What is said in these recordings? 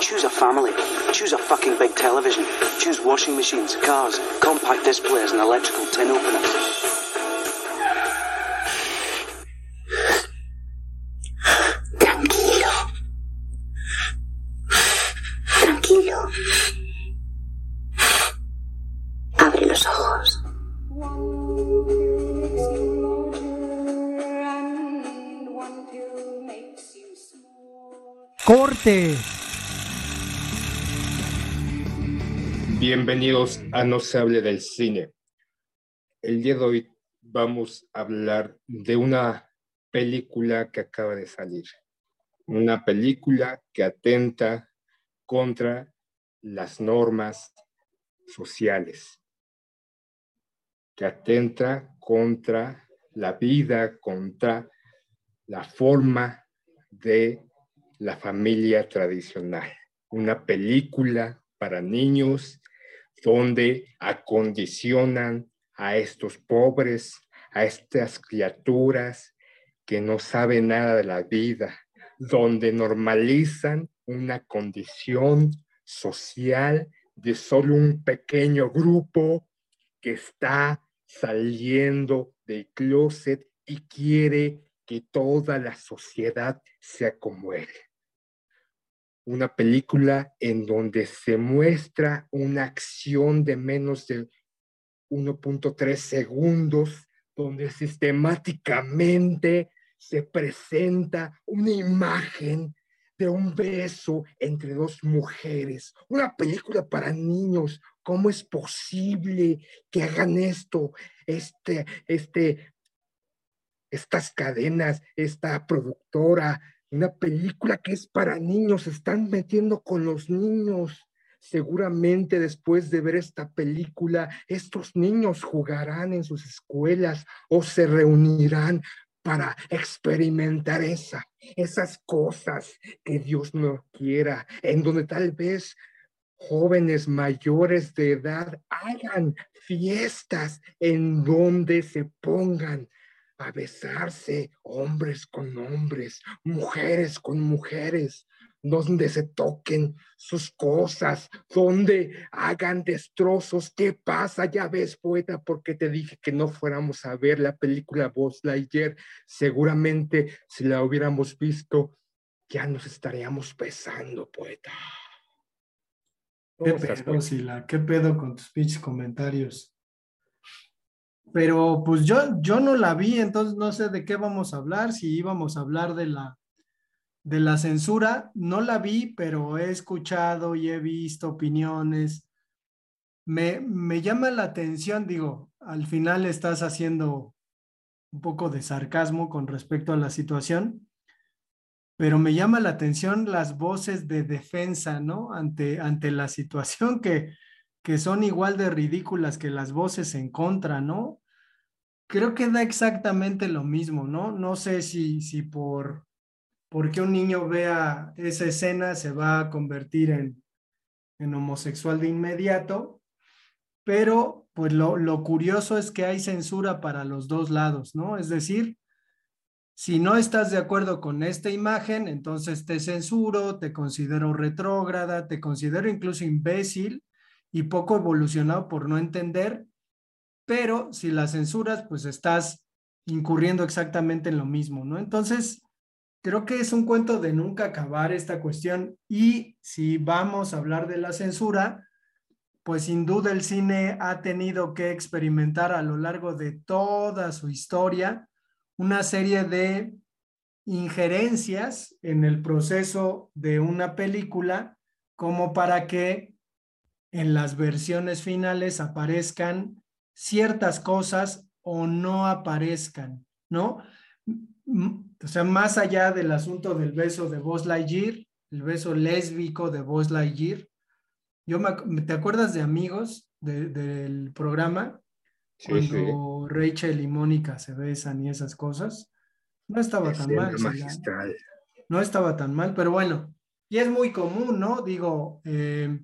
Choose a family. Choose a fucking big television. Choose washing machines, cars, compact displays, and electrical tin openers. Tranquilo. Tranquilo. Abre los ojos. Corte. Bienvenidos a No se hable del cine. El día de hoy vamos a hablar de una película que acaba de salir. Una película que atenta contra las normas sociales, que atenta contra la vida, contra la forma de la familia tradicional. Una película para niños donde acondicionan a estos pobres, a estas criaturas que no saben nada de la vida, donde normalizan una condición social de solo un pequeño grupo que está saliendo del closet y quiere que toda la sociedad sea como él una película en donde se muestra una acción de menos de 1.3 segundos, donde sistemáticamente se presenta una imagen de un beso entre dos mujeres, una película para niños. ¿Cómo es posible que hagan esto? Este, este, estas cadenas, esta productora, una película que es para niños, se están metiendo con los niños. Seguramente después de ver esta película, estos niños jugarán en sus escuelas o se reunirán para experimentar esa, esas cosas que Dios no quiera, en donde tal vez jóvenes mayores de edad hagan fiestas en donde se pongan a besarse hombres con hombres, mujeres con mujeres, donde se toquen sus cosas, donde hagan destrozos. ¿Qué pasa? Ya ves, poeta, porque te dije que no fuéramos a ver la película Buzz Lightyear. Seguramente si la hubiéramos visto, ya nos estaríamos besando, poeta. ¿Qué pedo, Sila? ¿Qué pedo con tus pinches comentarios? Pero pues yo, yo no la vi, entonces no sé de qué vamos a hablar, si íbamos a hablar de la, de la censura, no la vi, pero he escuchado y he visto opiniones. Me, me llama la atención, digo, al final estás haciendo un poco de sarcasmo con respecto a la situación, pero me llama la atención las voces de defensa, ¿no? Ante, ante la situación que, que son igual de ridículas que las voces en contra, ¿no? Creo que da exactamente lo mismo, ¿no? No sé si, si por porque un niño vea esa escena se va a convertir en, en homosexual de inmediato, pero pues lo, lo curioso es que hay censura para los dos lados, ¿no? Es decir, si no estás de acuerdo con esta imagen, entonces te censuro, te considero retrógrada, te considero incluso imbécil y poco evolucionado por no entender, pero si la censuras, pues estás incurriendo exactamente en lo mismo, ¿no? Entonces, creo que es un cuento de nunca acabar esta cuestión y si vamos a hablar de la censura, pues sin duda el cine ha tenido que experimentar a lo largo de toda su historia una serie de injerencias en el proceso de una película como para que en las versiones finales aparezcan ciertas cosas o no aparezcan, ¿no? O sea, más allá del asunto del beso de Buzz Lightyear, el beso lésbico de Buzz Lightyear, yo me, ¿te acuerdas de Amigos del programa? cuando Rachel y Mónica se besan y esas cosas. No estaba tan mal. No estaba tan mal, pero bueno, y es muy común, ¿no? Digo, eh,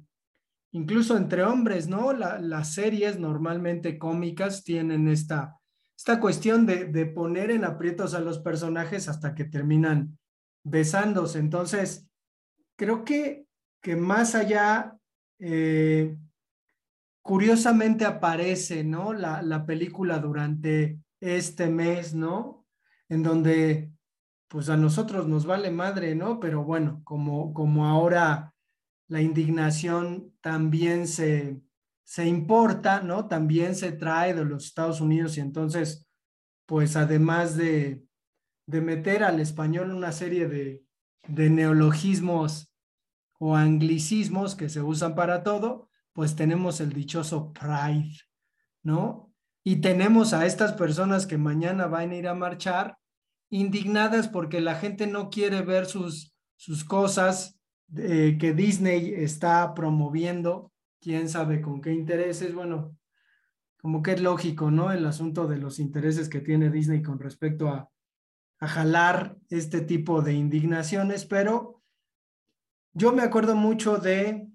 incluso entre hombres, ¿no? las series normalmente cómicas tienen esta, esta cuestión de, de, poner en aprietos a los personajes hasta que terminan besándose. Entonces, creo que, que más allá eh, curiosamente aparece, ¿no? La, la, película durante este mes, ¿no? En donde, pues a nosotros nos vale madre, ¿no? Pero bueno, como, como ahora la indignación también se, se importa, ¿no? También se trae de los Estados Unidos y entonces, pues además de, de meter al español una serie de, de neologismos o anglicismos que se usan para todo, pues tenemos el dichoso Pride, ¿no? Y tenemos a estas personas que mañana van a ir a marchar indignadas porque la gente no quiere ver sus, sus cosas que Disney está promoviendo, quién sabe con qué intereses, bueno, como que es lógico, ¿no? El asunto de los intereses que tiene Disney con respecto a, a jalar este tipo de indignaciones, pero yo me acuerdo mucho de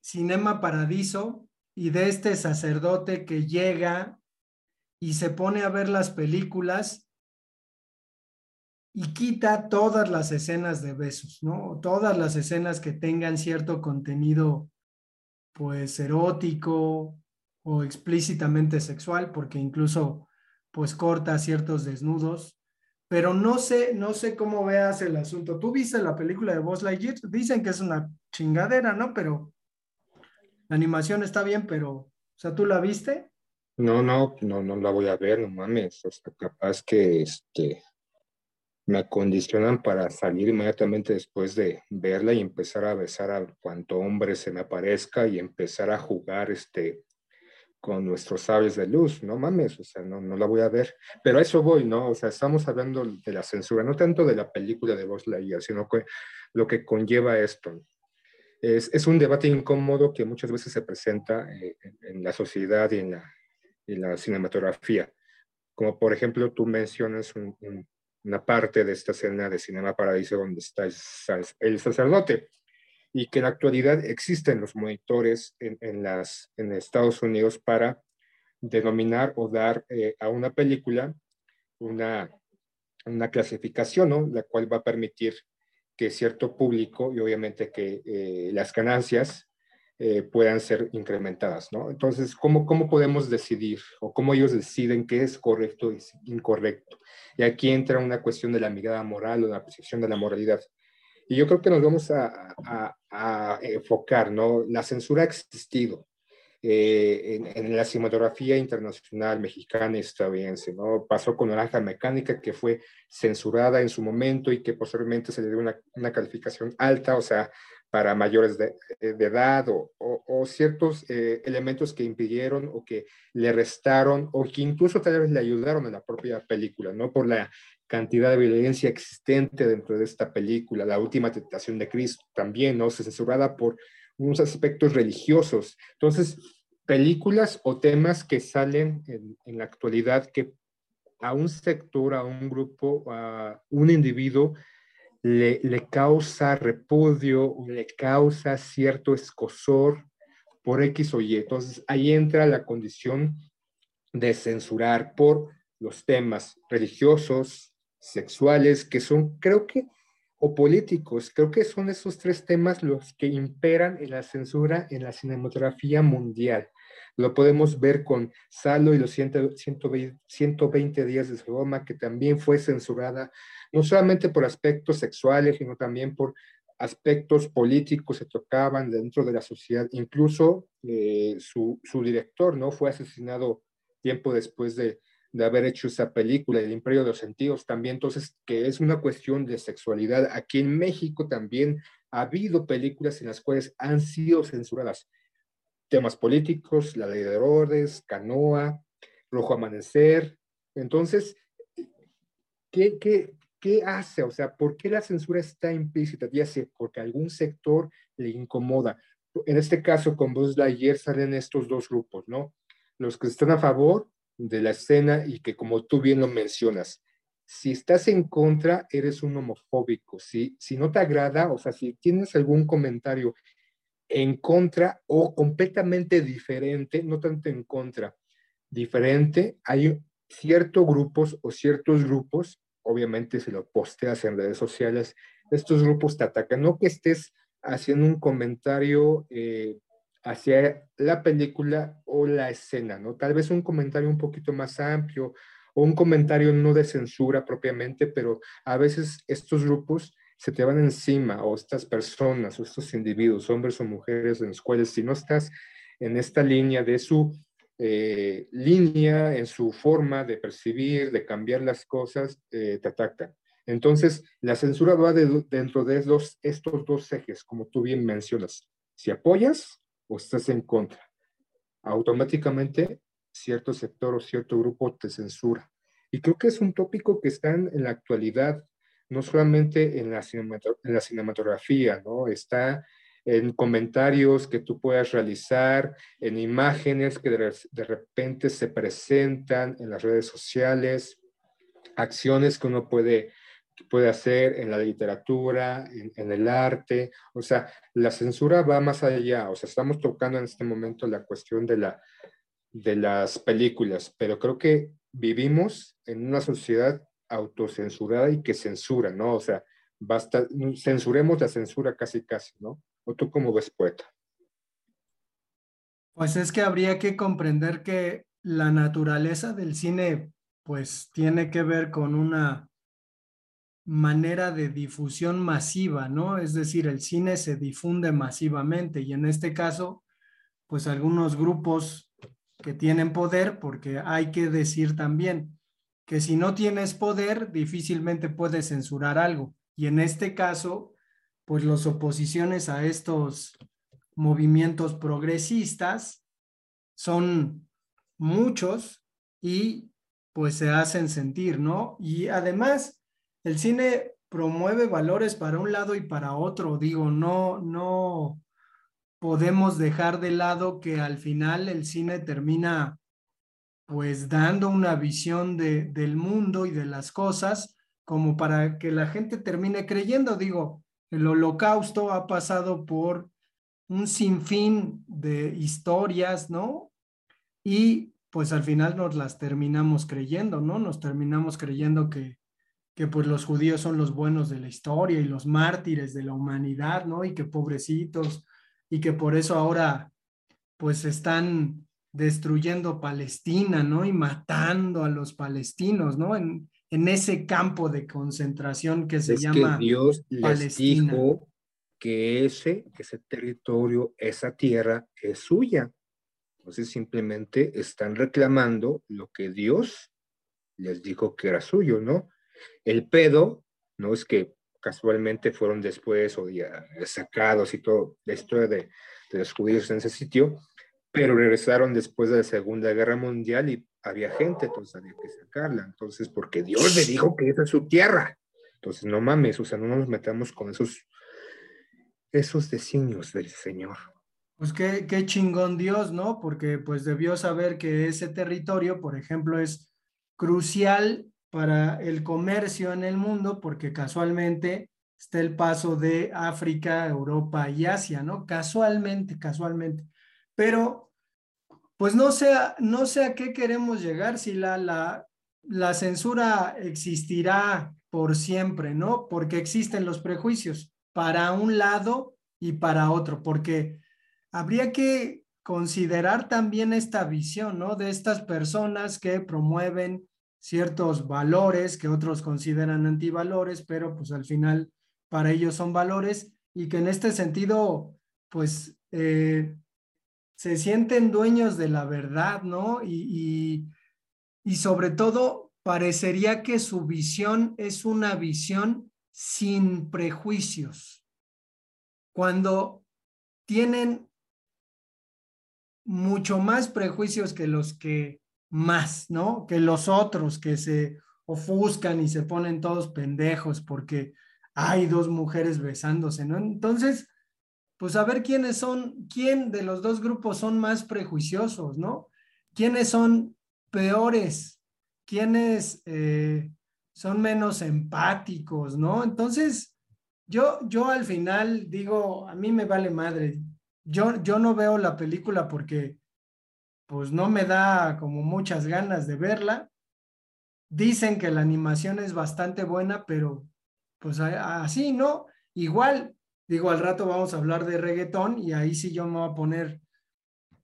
Cinema Paradiso y de este sacerdote que llega y se pone a ver las películas y quita todas las escenas de besos, ¿no? Todas las escenas que tengan cierto contenido, pues erótico o explícitamente sexual, porque incluso, pues corta ciertos desnudos. Pero no sé, no sé cómo veas el asunto. Tú viste la película de Buzz Lightyear, dicen que es una chingadera, ¿no? Pero la animación está bien, pero, o sea, ¿tú la viste? No, no, no, no la voy a ver, no mames. Hasta capaz que este, me acondicionan para salir inmediatamente después de verla y empezar a besar a cuanto hombre se me aparezca y empezar a jugar este, con nuestros sables de luz, no mames, o sea, no, no la voy a ver. Pero a eso voy, ¿no? O sea, estamos hablando de la censura, no tanto de la película de Buzz Lightyear, sino que lo que conlleva esto es, un debate incómodo que muchas veces se presenta eh, en, la sociedad y en la, la, cinematografía. Como por ejemplo, tú mencionas una parte de esta escena de Cinema Paradiso donde está el sacerdote y que en la actualidad existen los monitores en, las, en Estados Unidos para denominar o dar eh, a una película una, una clasificación, ¿no? la cual va a permitir que cierto público y obviamente que eh, las ganancias eh, puedan ser incrementadas, ¿no? Entonces, ¿cómo, ¿cómo podemos decidir o cómo ellos deciden qué es correcto y incorrecto? Y aquí entra una cuestión de la mirada moral o la percepción de la moralidad. Y yo creo que nos vamos a, a, a enfocar, ¿no? La censura ha existido, eh, en, la cinematografía internacional mexicana y estadounidense. ¿no? Pasó con Naranja Mecánica, que fue censurada en su momento y que posteriormente se le dio una, calificación alta, o sea, para mayores de, eh, edad o, ciertos eh, elementos que impidieron o que le restaron o que incluso tal vez le ayudaron a la propia película, ¿no? Por la cantidad de violencia existente dentro de esta película, la última tentación de Cristo también, ¿no? Censurada por unos aspectos religiosos. Entonces, películas o temas que salen en, la actualidad que a un sector, a un grupo, a un individuo le, le causa repudio, le causa cierto escosor por X o Y. Entonces, ahí entra la condición de censurar por los temas religiosos, sexuales, que son, creo que o políticos. Creo que son esos tres temas los que imperan en la censura en la cinematografía mundial. Lo podemos ver con Salo y los 120, 120 días de Sodoma, que también fue censurada, no solamente por aspectos sexuales, sino también por aspectos políticos se tocaban dentro de la sociedad. Incluso eh, su, su, director no fue asesinado tiempo después de, de, haber hecho esa película, El Imperio de los Sentidos, también. Entonces, que es una cuestión de sexualidad. Aquí en México también ha habido películas en las cuales han sido censuradas temas políticos, la ley de Herodes, Canoa, Rojo Amanecer. Entonces, ¿qué, qué, ¿qué hace? O sea, ¿por qué la censura está implícita? Ya sea porque algún sector le incomoda. En este caso, con Buzz Lightyear salen estos dos grupos, ¿no? Los que están a favor de la escena y que, como tú bien lo mencionas, si estás en contra, eres un homofóbico. Si, si no te agrada, o sea, si tienes algún comentario en contra o completamente diferente, no tanto en contra, diferente, hay ciertos grupos o ciertos grupos, obviamente si lo posteas en redes sociales, estos grupos te atacan, no que estés haciendo un comentario eh, hacia la película o la escena, ¿no? Tal vez un comentario un poquito más amplio o un comentario no de censura propiamente, pero a veces estos grupos se te van encima o estas personas o estos individuos, hombres o mujeres en los cuales si no estás en esta línea de su eh, línea, en su forma de percibir, de cambiar las cosas, eh, te atacan. Entonces, la censura va dentro de los, estos dos ejes, como tú bien mencionas. Si apoyas o estás en contra, automáticamente cierto sector o cierto grupo te censura. Y creo que es un tópico que está en la actualidad no solamente en la, en la cinematografía, ¿no? Está en comentarios que tú puedas realizar, en imágenes que de, repente se presentan en las redes sociales, acciones que uno puede, puede hacer en la literatura, en, en, el arte. O sea, la censura va más allá. O sea, estamos tocando en este momento la cuestión de, la, de las películas, pero creo que vivimos en una sociedad autocensurada y que censura, ¿no? O sea, basta, censuremos la censura casi casi, ¿no? ¿O tú cómo ves, poeta? Pues es que habría que comprender que la naturaleza del cine, pues tiene que ver con una manera de difusión masiva, ¿no? Es decir, el cine se difunde masivamente y en este caso, pues algunos grupos que tienen poder, porque hay que decir también, que si no tienes poder, difícilmente puedes censurar algo. Y en este caso, pues las oposiciones a estos movimientos progresistas son muchos y pues se hacen sentir, ¿no? Y además, el cine promueve valores para un lado y para otro, digo, no, no podemos dejar de lado que al final el cine termina pues dando una visión de, del mundo y de las cosas como para que la gente termine creyendo. Digo, el holocausto ha pasado por un sinfín de historias, ¿no? Y pues al final nos las terminamos creyendo, ¿no? Nos terminamos creyendo que, que pues los judíos son los buenos de la historia y los mártires de la humanidad, ¿no? Y que pobrecitos, y que por eso ahora pues están destruyendo Palestina, ¿no? Y matando a los palestinos, ¿no? En, en ese campo de concentración que se es llama que Dios les dijo que ese, ese territorio, esa tierra es suya. Entonces simplemente están reclamando lo que Dios les dijo que era suyo, ¿no? El pedo, no es que casualmente fueron después o ya sacados y todo, la historia de, de los judíos en ese sitio, pero regresaron después de la Segunda Guerra Mundial y había gente, entonces había que sacarla. Entonces, porque Dios le dijo que esa es su tierra. Entonces, no mames, o sea, no nos metamos con esos, esos designios del Señor. Pues qué, qué chingón Dios, ¿no? Porque pues debió saber que ese territorio, por ejemplo, es crucial para el comercio en el mundo, porque casualmente está el paso de África, Europa y Asia, ¿no? Casualmente, casualmente pero pues no sé, no a qué queremos llegar, si la, la, la censura existirá por siempre, ¿no? Porque existen los prejuicios para un lado y para otro, porque habría que considerar también esta visión, ¿no? De estas personas que promueven ciertos valores que otros consideran antivalores, pero pues al final para ellos son valores y que en este sentido, pues eh, se sienten dueños de la verdad, ¿no? Y, y, sobre todo, parecería que su visión es una visión sin prejuicios. Cuando tienen mucho más prejuicios que los que más, ¿no? Que los otros que se ofuscan y se ponen todos pendejos porque hay dos mujeres besándose, ¿no? Entonces, pues a ver quiénes son, quién de los dos grupos son más prejuiciosos, ¿no? ¿Quiénes son peores? ¿Quiénes eh, son menos empáticos, ¿no? Entonces, yo, yo al final digo, a mí me vale madre. Yo, yo no veo la película porque pues no me da como muchas ganas de verla. Dicen que la animación es bastante buena, pero pues así, ¿no? Igual digo, al rato vamos a hablar de reggaetón y ahí sí yo me voy a poner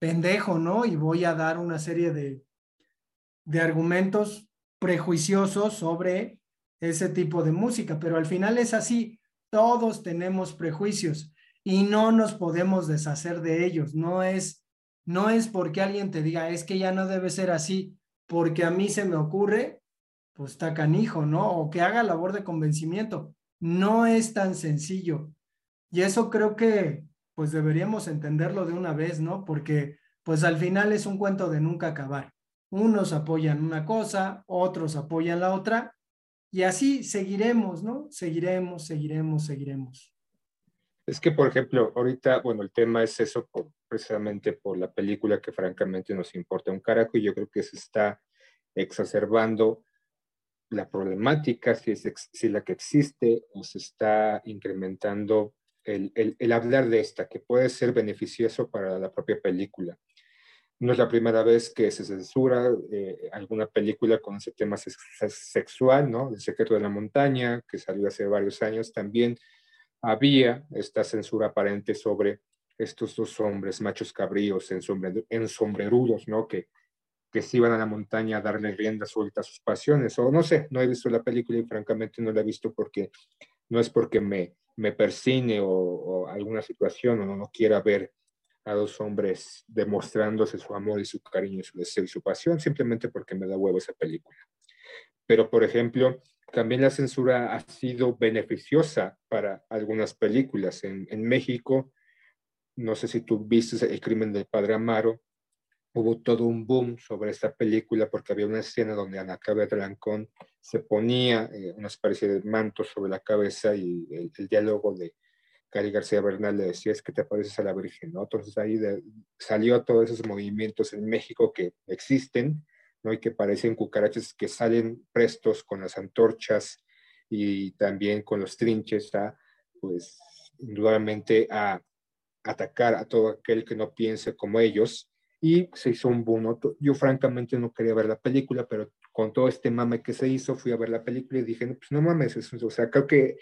pendejo, ¿no? Y voy a dar una serie de, de argumentos prejuiciosos sobre ese tipo de música, pero al final es así, todos tenemos prejuicios y no nos podemos deshacer de ellos, no es no es porque alguien te diga, es que ya no debe ser así, porque a mí se me ocurre, pues está canijo, ¿no? O que haga labor de convencimiento. No es tan sencillo. Y eso creo que pues deberíamos entenderlo de una vez, ¿no? Porque pues al final es un cuento de nunca acabar. Unos apoyan una cosa, otros apoyan la otra, y así seguiremos, ¿no? Seguiremos, seguiremos, seguiremos. Es que, por ejemplo, ahorita, bueno, el tema es eso precisamente por la película que francamente nos importa un carajo y yo creo que se está exacerbando la problemática, si es si la que existe, o se está incrementando el, hablar de esta, que puede ser beneficioso para la propia película. No es la primera vez que se censura eh, alguna película con ese tema sexual, ¿no? El secreto de la montaña, que salió hace varios años, también había esta censura aparente sobre estos dos hombres, machos cabríos, ensombrerudos, ¿no? Que, que se iban a la montaña a darle rienda suelta a sus pasiones, o no sé, no he visto la película y francamente no la he visto porque no es porque me, me persine o, alguna situación o no, no quiera ver a dos hombres demostrándose su amor y su cariño, su deseo y su pasión, simplemente porque me da huevo esa película. Pero, por ejemplo, también la censura ha sido beneficiosa para algunas películas. En, en México, no sé si tú viste El crimen del padre Amaro, hubo todo un boom sobre esta película porque había una escena donde Ana Claudia Trancón se ponía eh, una especie de manto sobre la cabeza y el, diálogo de Cari García Bernal le decía es que te pareces a la Virgen, ¿no? Entonces ahí salió todos esos movimientos en México que existen, ¿no? Y que parecen cucarachas que salen prestos con las antorchas y también con los trinches, pues indudablemente a atacar a todo aquel que no piense como ellos y se hizo un boom. Yo francamente no quería ver la película, pero con todo este mame que se hizo, fui a ver la película y dije, pues no mames, o sea, creo que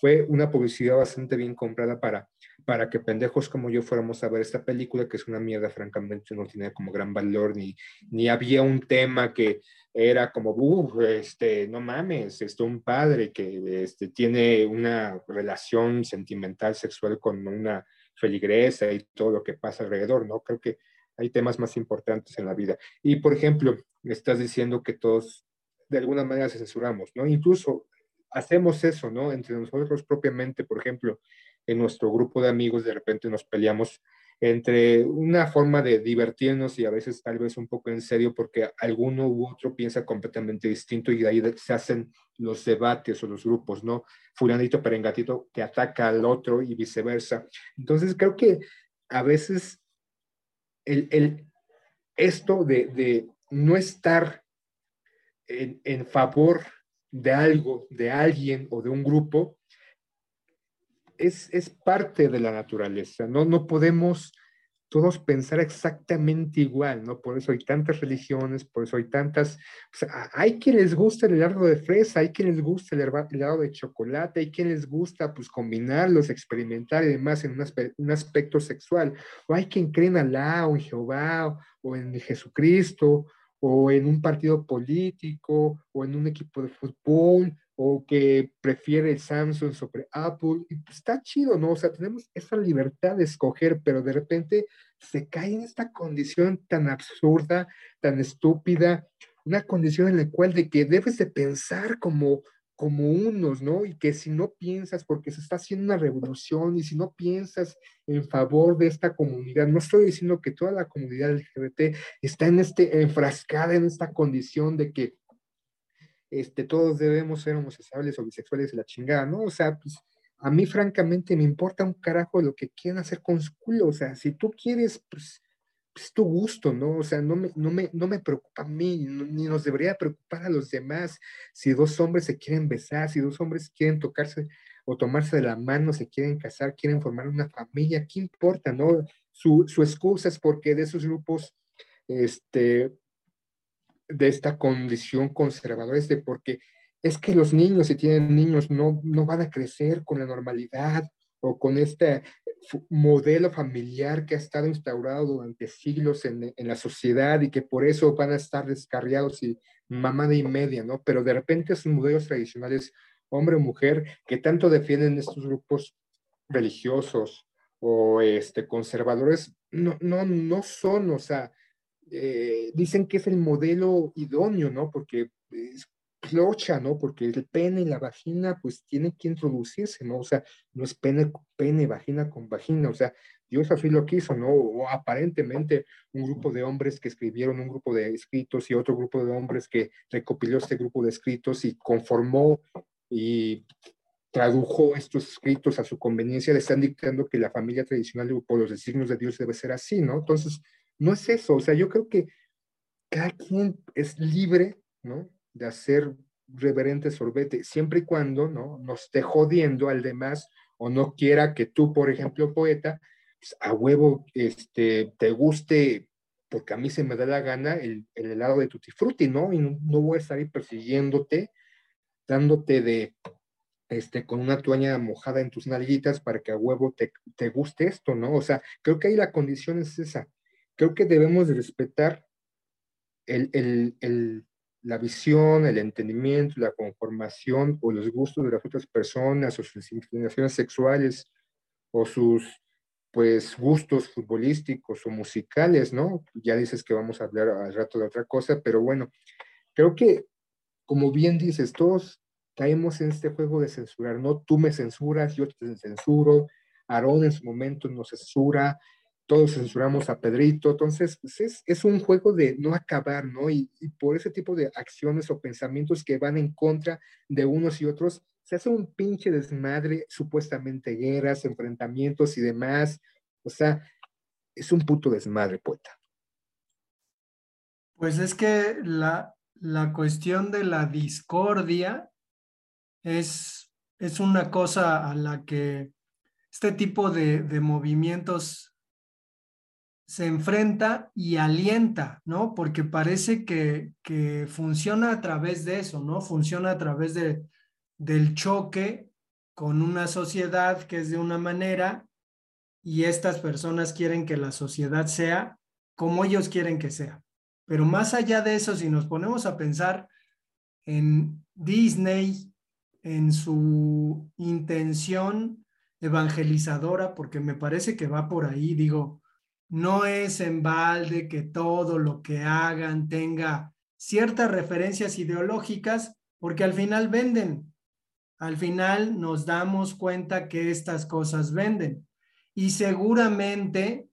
fue una publicidad bastante bien comprada para, para que pendejos como yo fuéramos a ver esta película, que es una mierda, francamente, no tiene como gran valor, ni, ni había un tema que era como, uff, este, no mames, este, un padre que este, tiene una relación sentimental, sexual con una feligresa y todo lo que pasa alrededor, ¿no? Creo que hay temas más importantes en la vida. Y, por ejemplo, estás diciendo que todos de alguna manera censuramos, ¿no? Incluso hacemos eso, ¿no? Entre nosotros propiamente, por ejemplo, en nuestro grupo de amigos de repente nos peleamos entre una forma de divertirnos y a veces tal vez un poco en serio porque alguno u otro piensa completamente distinto y de ahí se hacen los debates o los grupos, ¿no? Fulanito perengatito que ataca al otro y viceversa. Entonces creo que a veces el, esto de, no estar en, favor de algo, de alguien o de un grupo, es, es parte de la naturaleza. No, no podemos todos pensar exactamente igual, ¿no? Por eso hay tantas religiones, por eso hay tantas, o hay quien les gusta el helado de fresa, hay quien les gusta el helado de chocolate, hay quien les gusta, pues, combinarlos, experimentar y demás en un, aspecto sexual, o hay quien cree en Alá o en Jehová o en Jesucristo, o en un partido político, o en un equipo de fútbol, o que prefiere Samsung sobre Apple. Y pues está chido, ¿no? O sea, tenemos esa libertad de escoger, pero de repente se cae en esta condición tan absurda, tan estúpida, una condición en la cual de que debes de pensar como como unos, ¿no? Y que si no piensas, porque se está haciendo una revolución, y si no piensas en favor de esta comunidad, no estoy diciendo que toda la comunidad LGBT está en este, enfrascada en esta condición de que este, todos debemos ser homosexuales o bisexuales la chingada, ¿no? O sea, pues a mí francamente me importa un carajo lo que quieran hacer con su culo, o sea, si tú quieres, pues es tu gusto, ¿no? O sea, no me, no me, no me preocupa a mí, ni nos debería preocupar a los demás si dos hombres se quieren besar, si dos hombres quieren tocarse o tomarse de la mano, se quieren casar, quieren formar una familia, ¿qué importa, no? Su, su excusa es porque de esos grupos, este, de esta condición conservadora, es de porque es que los niños, si tienen niños, no, no van a crecer con la normalidad o con este modelo familiar que ha estado instaurado durante siglos en, en, la sociedad y que por eso van a estar descarriados y mamada y media, ¿no? Pero de repente esos modelos tradicionales, hombre o mujer, que tanto defienden estos grupos religiosos o este, conservadores, no, no, no son, o sea, eh, dicen que es el modelo idóneo, ¿no? Porque es clocha, ¿no? Porque el pene y la vagina, pues tienen que introducirse, ¿no? O sea, no es pene, pene, vagina con vagina, o sea, Dios así lo quiso, ¿no? O aparentemente un grupo de hombres que escribieron un grupo de escritos y otro grupo de hombres que recopiló este grupo de escritos y conformó y tradujo estos escritos a su conveniencia, le están dictando que la familia tradicional por los designios de Dios debe ser así, ¿no? Entonces, no es eso, o sea, yo creo que cada quien es libre, ¿no? de hacer reverente sorbete, siempre y cuando ¿no? no esté jodiendo al demás o no quiera que tú, por ejemplo, poeta, pues, a huevo este, te guste, porque a mí se me da la gana el, helado de tutti frutti, ¿no? Y no, voy a estar ahí persiguiéndote, dándote de, este, con una toalla mojada en tus nalguitas para que a huevo te, te guste esto, ¿no? O sea, creo que ahí la condición es esa. Creo que debemos de respetar el, el, el la visión, el entendimiento, la conformación o los gustos de las otras personas o sus inclinaciones sexuales o sus pues gustos futbolísticos o musicales, ¿no? Ya dices que vamos a hablar al rato de otra cosa, pero bueno, creo que como bien dices, todos caemos en este juego de censurar, ¿no? Tú me censuras, yo te censuro, Aarón en su momento nos censura, todos censuramos a Pedrito, entonces pues, es, un juego de no acabar, ¿no? Y, por ese tipo de acciones o pensamientos que van en contra de unos y otros, se hace un pinche desmadre, supuestamente guerras, enfrentamientos y demás, o sea, es un puto desmadre, poeta. Pues es que la, la cuestión de la discordia es, es una cosa a la que este tipo de, de movimientos se enfrenta y alienta, ¿no? Porque parece que, que, funciona a través de eso, ¿no? Funciona a través de, del choque con una sociedad que es de una manera y estas personas quieren que la sociedad sea como ellos quieren que sea. Pero más allá de eso, si nos ponemos a pensar en Disney, en su intención evangelizadora, porque me parece que va por ahí, digo, no es en balde que todo lo que hagan tenga ciertas referencias ideológicas, porque al final venden. Al final nos damos cuenta que estas cosas venden. Y seguramente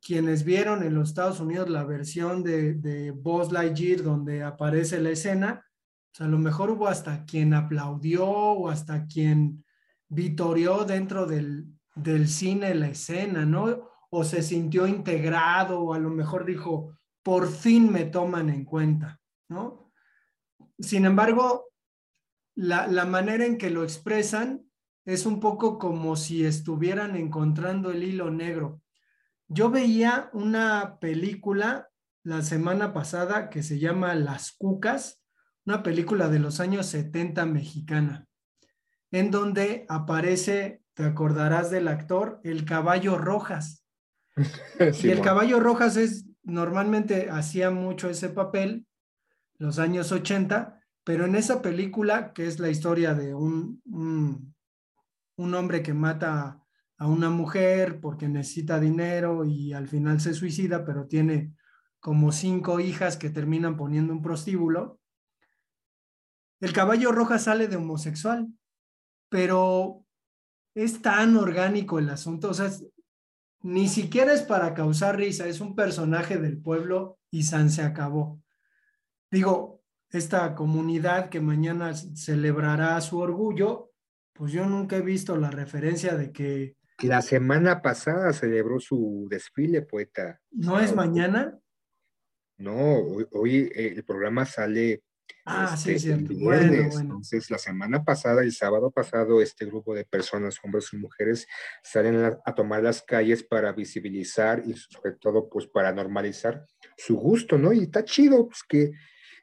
quienes vieron en los Estados Unidos la versión de, de Buzz Lightyear donde aparece la escena, pues a lo mejor hubo hasta quien aplaudió o hasta quien vitorió dentro del, del cine la escena, ¿no? O se sintió integrado o a lo mejor dijo, por fin me toman en cuenta, ¿no? Sin embargo, la, la manera en que lo expresan es un poco como si estuvieran encontrando el hilo negro. Yo veía una película la semana pasada que se llama Las Cucas, una película de los años 70 mexicana, en donde aparece, te acordarás del actor, el caballo Rojas. y el caballo Rojas es, normalmente hacía mucho ese papel, los años 80, pero en esa película, que es la historia de un, un, un hombre que mata a una mujer porque necesita dinero y al final se suicida, pero tiene como cinco hijas que terminan poniendo un prostíbulo. El caballo roja sale de homosexual, pero es tan orgánico el asunto, o sea, ni siquiera es para causar risa, es un personaje del pueblo y San se acabó. Digo, esta comunidad que mañana celebrará su orgullo, pues yo nunca he visto la referencia de que... La semana pasada celebró su desfile, poeta. ¿No es mañana? No, hoy, hoy el programa sale Ah, este, sí, el viernes. Bueno, bueno. Entonces, la semana pasada, el sábado pasado, este grupo de personas, hombres y mujeres, salen a, a tomar las calles para visibilizar y sobre todo, pues, para normalizar su gusto, ¿no? Y está chido, pues, que,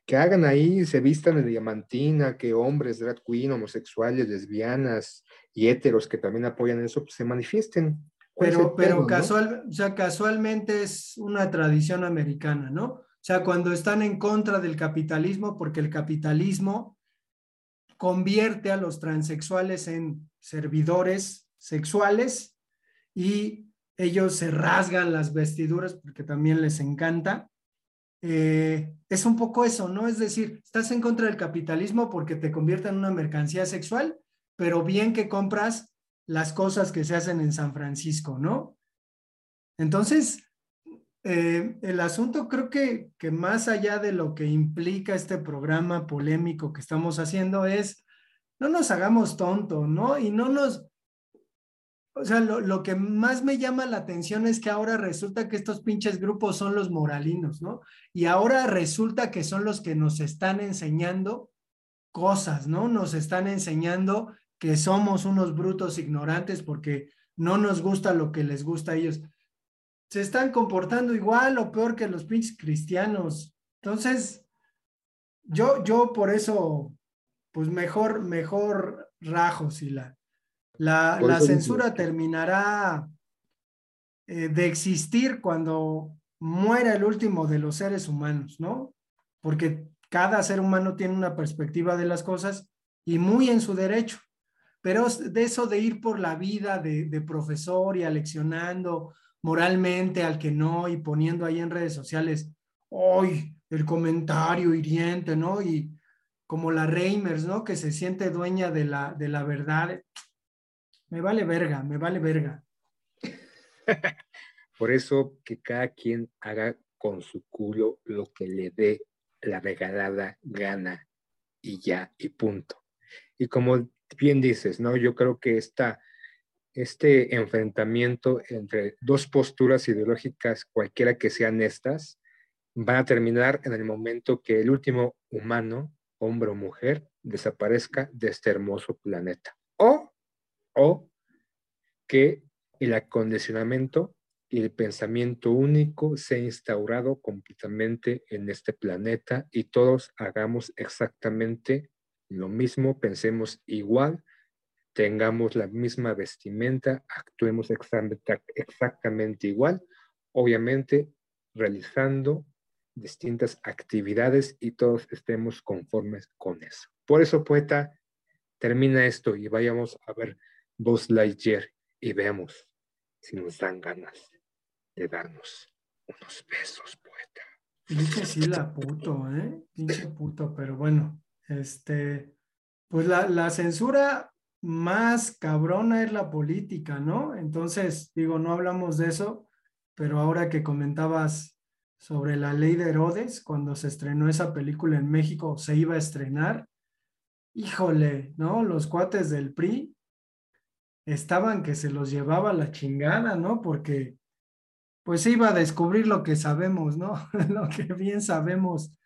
que hagan ahí, se vistan de diamantina, que hombres, drag queen, homosexuales, lesbianas y héteros que también apoyan eso, pues, se manifiesten. ¿Cuál es el Pero, pero pedo, no? casual, o sea, casualmente es una tradición americana, ¿no? O sea, cuando están en contra del capitalismo, porque el capitalismo convierte a los transexuales en servidores sexuales y ellos se rasgan las vestiduras porque también les encanta. Eh, es un poco eso, ¿no? Es decir, estás en contra del capitalismo porque te convierte en una mercancía sexual, pero bien que compras las cosas que se hacen en San Francisco, ¿no? Entonces, eh, el asunto creo que, más allá de lo que implica este programa polémico que estamos haciendo es, no nos hagamos tonto, ¿no? Y no nos, o sea, lo, que más me llama la atención es que ahora resulta que estos pinches grupos son los moralinos, ¿no? Y ahora resulta que son los que nos están enseñando cosas, ¿no? Nos están enseñando que somos unos brutos ignorantes porque no nos gusta lo que les gusta a ellos. Se están comportando igual o peor que los pinches cristianos. Entonces, yo, yo por eso, pues mejor, mejor rajo, si la, la, la censura terminará eh, de existir cuando muera el último de los seres humanos, ¿no? Porque cada ser humano tiene una perspectiva de las cosas y muy en su derecho. Pero de eso de ir por la vida de, de profesor y aleccionando moralmente al que no y poniendo ahí en redes sociales, hoy el comentario hiriente, ¿no? Y como la Reimers, ¿no? Que se siente dueña de la, de la verdad. Me vale verga, me vale verga. Por eso que cada quien haga con su culo lo que le dé la regalada gana y ya, y punto. Y como bien dices, ¿no? Yo creo que esta, este enfrentamiento entre dos posturas ideológicas, cualquiera que sean estas, van a terminar en el momento que el último humano, hombre o mujer, desaparezca de este hermoso planeta. O, o que el acondicionamiento y el pensamiento único sea instaurado completamente en este planeta y todos hagamos exactamente lo mismo, pensemos igual, tengamos la misma vestimenta, actuemos exactamente igual, obviamente realizando distintas actividades y todos estemos conformes con eso. Por eso, poeta, termina esto y vayamos a ver Buzz Lightyear y veamos si nos dan ganas de darnos unos besos, poeta. Dice sí la puto, ¿eh? Pinche puto, pero bueno, este, pues la, la censura más cabrona es la política, ¿no? Entonces, digo, no hablamos de eso, pero ahora que comentabas sobre la ley de Herodes, cuando se estrenó esa película en México, se iba a estrenar, híjole, ¿no? Los cuates del PRI estaban que se los llevaba la chingada, ¿no? Porque pues iba a descubrir lo que sabemos, ¿no? lo que bien sabemos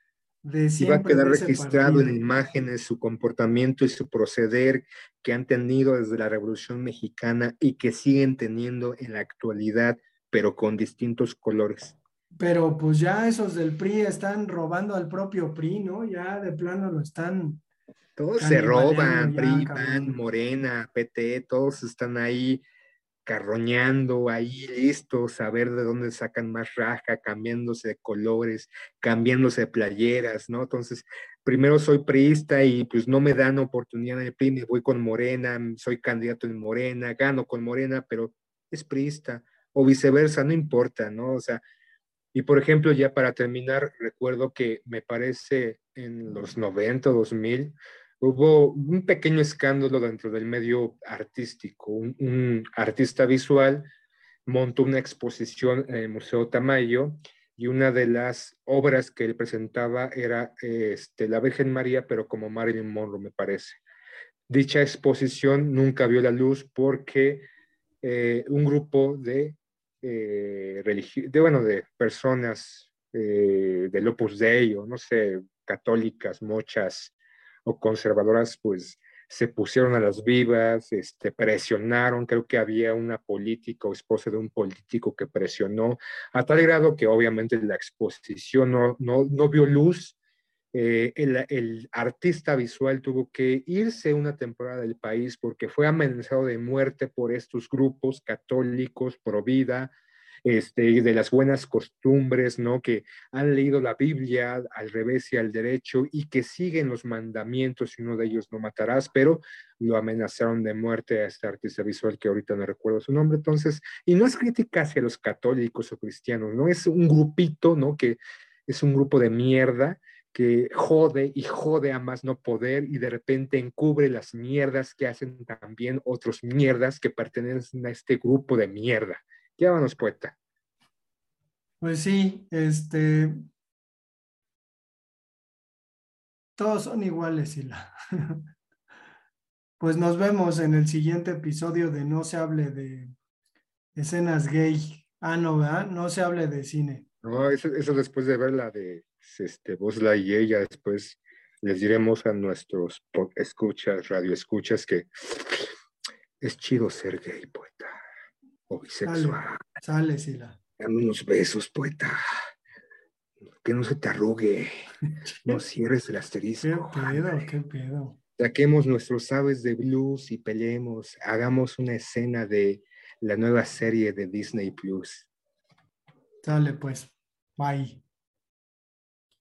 de siempre. Iba a quedar registrado en imágenes su comportamiento y su proceder que han tenido desde la Revolución Mexicana y que siguen teniendo en la actualidad pero con distintos colores. Pero pues ya esos del PRI están robando al propio PRI, ¿no? Ya de plano lo están. Todos se roban, ya, PRI. PAN, Morena, PT, todos están ahí carroñando, ahí listos a ver de dónde sacan más raja, cambiándose de colores, cambiándose de playeras, ¿no? Entonces, primero soy priista y pues no me dan oportunidad en el me voy con Morena, soy candidato en Morena, gano con Morena, pero es priista, o viceversa, no importa, ¿no? O sea, y por ejemplo, ya para terminar, recuerdo que me parece en los 90, 2000, hubo un pequeño escándalo dentro del medio artístico. Un, artista visual montó una exposición en el Museo Tamayo y una de las obras que él presentaba era este, la Virgen María, pero como Marilyn Monroe, me parece. Dicha exposición nunca vio la luz porque eh, un grupo de, eh, de, bueno, de personas eh, del Opus Dei, o no sé, católicas, mochas o conservadoras, pues se pusieron a las vivas, este, presionaron, creo que había una política o esposa de un político que presionó, a tal grado que obviamente la exposición no, no, no vio luz. Eh, el, el artista visual tuvo que irse una temporada del país porque fue amenazado de muerte por estos grupos católicos pro vida, este, de las buenas costumbres, ¿no? Que han leído la Biblia al revés y al derecho y que siguen los mandamientos y uno de ellos no matarás, pero lo amenazaron de muerte a este artista visual que ahorita no recuerdo su nombre. Entonces, y no es crítica hacia los católicos o cristianos, ¿no? Es un grupito, ¿no? Que es un grupo de mierda que jode y jode a más no poder y de repente encubre las mierdas que hacen también otros mierdas que pertenecen a este grupo de mierda. Llámanos poeta. Pues sí, este. Todos son iguales, Sila. Pues nos vemos en el siguiente episodio de No se hable de escenas gay. Ah, no, ¿verdad? No se hable de cine. No, eso, eso después de ver la de este, Buzz Lightyear, ya después les diremos a nuestros escuchas, radio escuchas que es chido ser gay, poeta, o bisexual. Sale, Sila. Dame unos besos, poeta. Que no se te arrugue. No cierres el ¿Qué asterisco. pedo? ¿Qué pedo? Saquemos nuestros aves de blues y peleemos. Hagamos una escena de la nueva serie de Disney Plus. Sale, pues. Bye.